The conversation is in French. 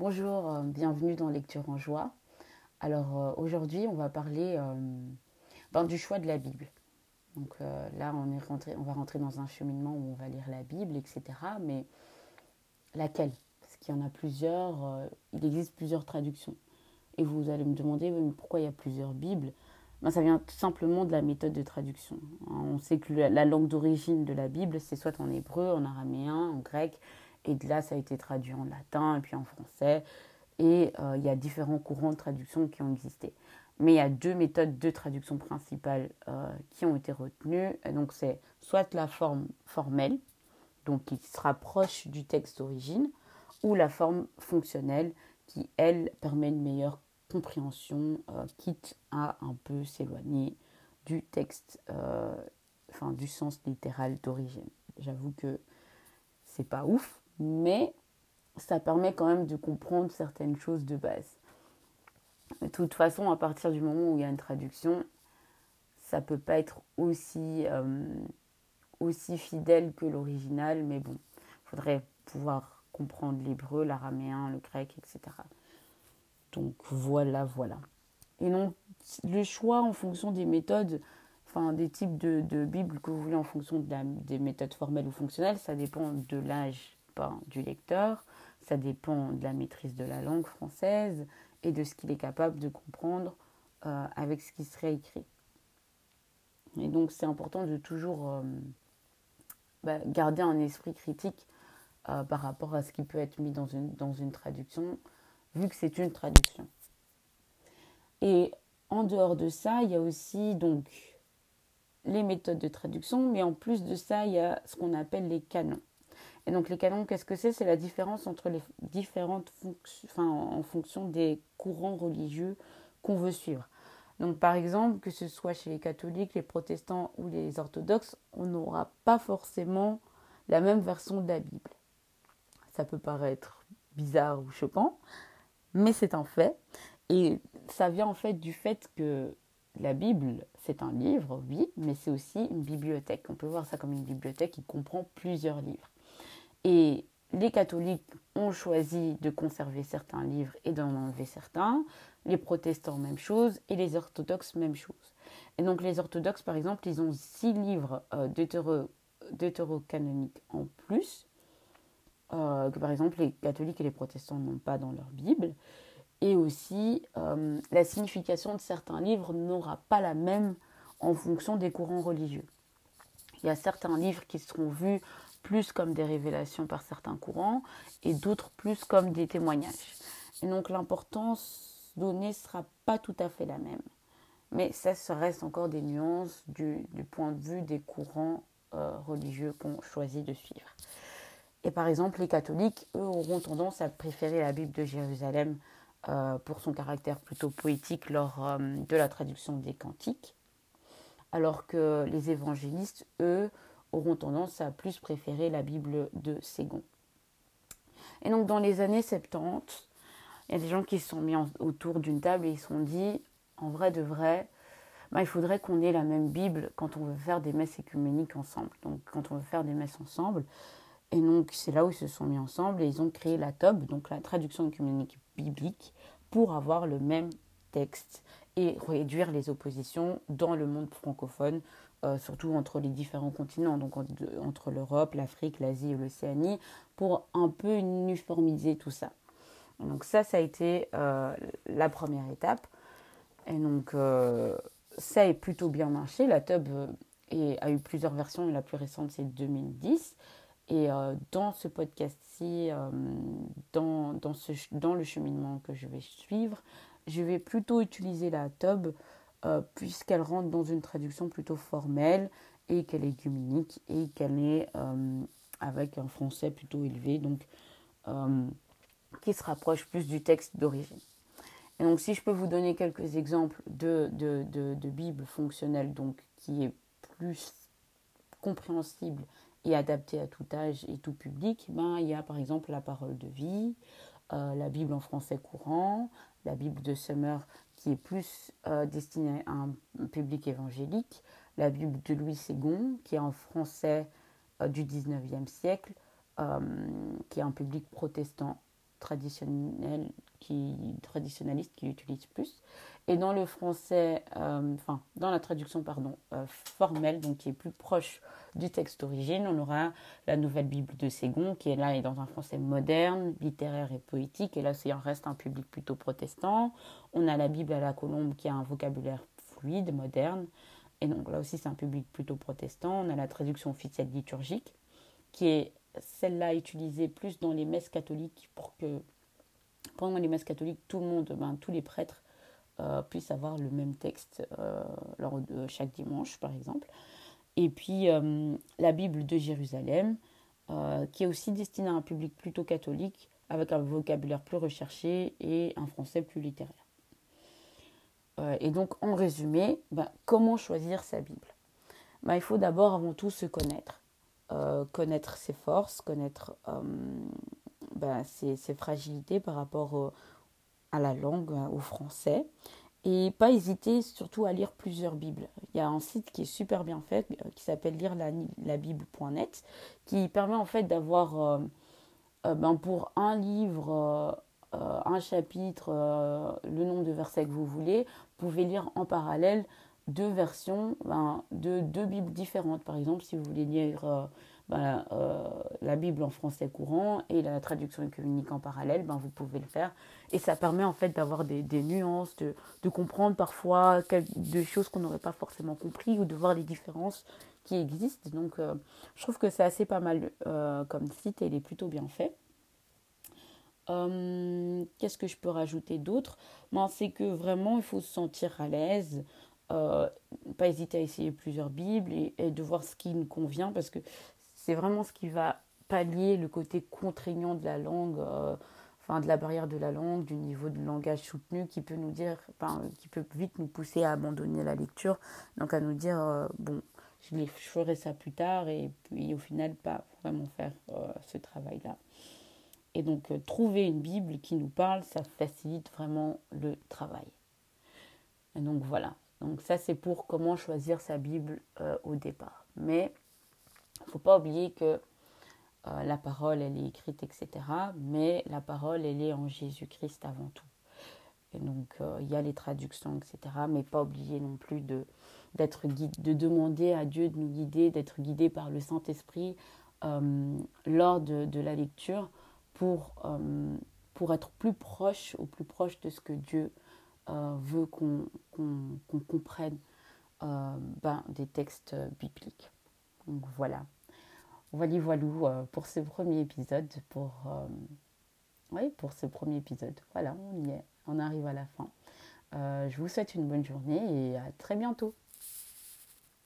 Bonjour, euh, bienvenue dans Lecture en joie. Alors euh, aujourd'hui, on va parler euh, ben, du choix de la Bible. Donc là, on, va rentrer dans un cheminement où on va lire la Bible, etc. Mais laquelle? Parce qu'il y en a plusieurs, il existe plusieurs traductions. Et vous allez me demander, mais pourquoi il y a plusieurs Bibles? Ben, Ça vient tout simplement de la méthode de traduction. On sait que la langue d'origine de la Bible, c'est soit en hébreu, en araméen, en grec, et de là, ça a été traduit en latin et puis en français. Et euh, il y a différents courants de traduction qui ont existé. Mais il y a deux méthodes de traduction principales euh, qui ont été retenues. donc c'est soit la forme formelle, donc qui se rapproche du texte d'origine, ou la forme fonctionnelle qui, elle, permet une meilleure compréhension, euh, quitte à un peu s'éloigner du texte, enfin du sens littéral d'origine. J'avoue que c'est pas ouf, mais ça permet quand même de comprendre certaines choses de base. De toute façon, à partir du moment où il y a une traduction, ça peut pas être aussi, euh, aussi fidèle que l'original, mais bon, il faudrait pouvoir comprendre l'hébreu, l'araméen, le grec, etc. Donc voilà, voilà. Et donc, le choix en fonction des méthodes, enfin des types de, de Bible que vous voulez en fonction de des méthodes formelles ou fonctionnelles, ça dépend de l'âge du lecteur, ça dépend de la maîtrise de la langue française et de ce qu'il est capable de comprendre euh, avec ce qui serait écrit. Et donc c'est important de toujours euh, bah, garder un esprit critique euh, par rapport à ce qui peut être mis dans une, dans une traduction, vu que c'est une traduction. Et en dehors de ça, il y a aussi donc les méthodes de traduction, mais en plus de ça, il y a ce qu'on appelle les canons. Donc les canons, qu'est-ce que c'est? C'est la différence entre les différentes fonctions, enfin, en fonction des courants religieux qu'on veut suivre. Donc par exemple, que ce soit chez les catholiques, les protestants ou les orthodoxes, on n'aura pas forcément la même version de la Bible. Ça peut paraître bizarre ou choquant, mais c'est un fait. Et ça vient en fait du fait que la Bible, c'est un livre, oui, mais c'est aussi une bibliothèque. On peut voir ça comme une bibliothèque qui comprend plusieurs livres. Et les catholiques ont choisi de conserver certains livres et d'en enlever certains. Les protestants, même chose. Et les orthodoxes, même chose. Et donc les orthodoxes, par exemple, ils ont six livres euh, deutérocanoniques en plus, euh, que par exemple les catholiques et les protestants n'ont pas dans leur Bible. Et aussi, euh, la signification de certains livres n'aura pas la même en fonction des courants religieux. Il y a certains livres qui seront vus plus comme des révélations par certains courants et d'autres plus comme des témoignages. Et donc l'importance donnée ne sera pas tout à fait la même. Mais ça, ça reste encore des nuances du, point de vue des courants euh, religieux qu'on choisit de suivre. Et par exemple, les catholiques, eux, auront tendance à préférer la Bible de Jérusalem euh, pour son caractère plutôt poétique lors euh, de la traduction des cantiques, alors que les évangélistes, eux, auront tendance à plus préférer la Bible de Ségon. Et donc dans les années 70, il y a des gens qui se sont mis autour d'une table et ils se sont dit, en vrai de vrai, bah, il faudrait qu'on ait la même Bible quand on veut faire des messes écuméniques ensemble. Donc quand on veut faire des messes ensemble. Et donc c'est là où ils se sont mis ensemble et ils ont créé la TOB, donc la traduction écuménique biblique, pour avoir le même texte et réduire les oppositions dans le monde francophone euh, surtout entre les différents continents, donc entre l'Europe, l'Afrique, l'Asie et l'Océanie, pour un peu uniformiser tout ça. Donc ça, ça a été euh, la première étape. Et donc euh, ça est plutôt bien marché. La tub a eu plusieurs versions la plus récente c'est 2010. Et dans ce podcast-ci, dans, dans, le cheminement que je vais suivre, je vais plutôt utiliser la tub euh, puisqu'elle rentre dans une traduction plutôt formelle et qu'elle est œcuménique et qu'elle est euh, avec un français plutôt élevé, donc euh, qui se rapproche plus du texte d'origine. Et donc si je peux vous donner quelques exemples de, de, de, Bible fonctionnelle, donc qui est plus compréhensible et adaptée à tout âge et tout public, ben, il y a par exemple la parole de vie, la Bible en français courant, la Bible de Summer qui est plus euh, destinée à un public évangélique, la Bible de Louis Ségon qui est en français euh, du 19e siècle, euh, qui est un public protestant traditionnel qui, traditionnaliste qui l'utilise plus. Et dans le français, euh, dans la traduction, pardon, euh, formelle, donc qui est plus proche du texte d'origine, on aura la Nouvelle Bible de Ségon, qui est là et dans un français moderne, littéraire et poétique. Et là, c'est reste un public plutôt protestant. On a la Bible à la Colombe, qui a un vocabulaire fluide, moderne. Et donc là aussi, c'est un public plutôt protestant. On a la traduction officielle liturgique, qui est celle-là utilisée plus dans les messes catholiques pour que pendant les messes catholiques, tout le monde, ben, tous les prêtres euh, puissent avoir le même texte euh, lors de chaque dimanche, par exemple. Et puis euh, la Bible de Jérusalem, qui est aussi destinée à un public plutôt catholique, avec un vocabulaire plus recherché et un français plus littéraire. et donc, en résumé, ben, comment choisir sa Bible? Ben, Il faut d'abord, avant tout, se connaître. connaître ses forces, connaître ben, ses, fragilités par rapport la langue, au français. Et pas hésiter surtout à lire plusieurs Bibles. Il y a un site qui est super bien fait, euh, qui s'appelle lire la, Bible.net, qui permet en fait d'avoir, euh, euh, ben pour un livre, un chapitre, le nombre de versets que vous voulez, vous pouvez lire en parallèle deux versions ben, de deux Bibles différentes. Par exemple, si vous voulez lire ben, euh, la Bible en français courant et la traduction écuménique en parallèle, ben, vous pouvez le faire. Et ça permet en fait d'avoir des, nuances, de, comprendre parfois des choses qu'on n'aurait pas forcément compris ou de voir les différences qui existent. Donc euh, je trouve que c'est assez pas mal euh, comme site et il est plutôt bien fait. Qu'est-ce que je peux rajouter d'autre? Ben, C'est que vraiment il faut se sentir à l'aise. Pas hésiter à essayer plusieurs Bibles et, de voir ce qui nous convient parce que c'est vraiment ce qui va pallier le côté contraignant de la langue, euh, enfin de la barrière de la langue, du niveau de langage soutenu qui peut nous dire, enfin, qui peut vite nous pousser à abandonner la lecture, donc à nous dire euh, bon, je, ferai ça plus tard et puis au final pas vraiment faire euh, ce travail-là. Et donc trouver une Bible qui nous parle, ça facilite vraiment le travail. Et donc voilà. Donc ça c'est pour comment choisir sa Bible au départ. Mais il ne faut pas oublier que euh, la parole, elle est écrite, etc. Mais la parole, elle est en Jésus-Christ avant tout. Et donc, euh, il y a les traductions, etc. Mais pas oublier non plus de, demander à Dieu de nous guider, d'être guidé par le Saint-Esprit euh, lors de, la lecture pour, être plus proche, au plus proche de ce que Dieu veut qu'on, comprenne ben, des textes bibliques. Donc voilà. Voilà, voilà euh, pour ce premier épisode, pour, euh, oui, pour ce premier épisode. Voilà, on y est, on arrive à la fin. Euh, je vous souhaite une bonne journée et à très bientôt.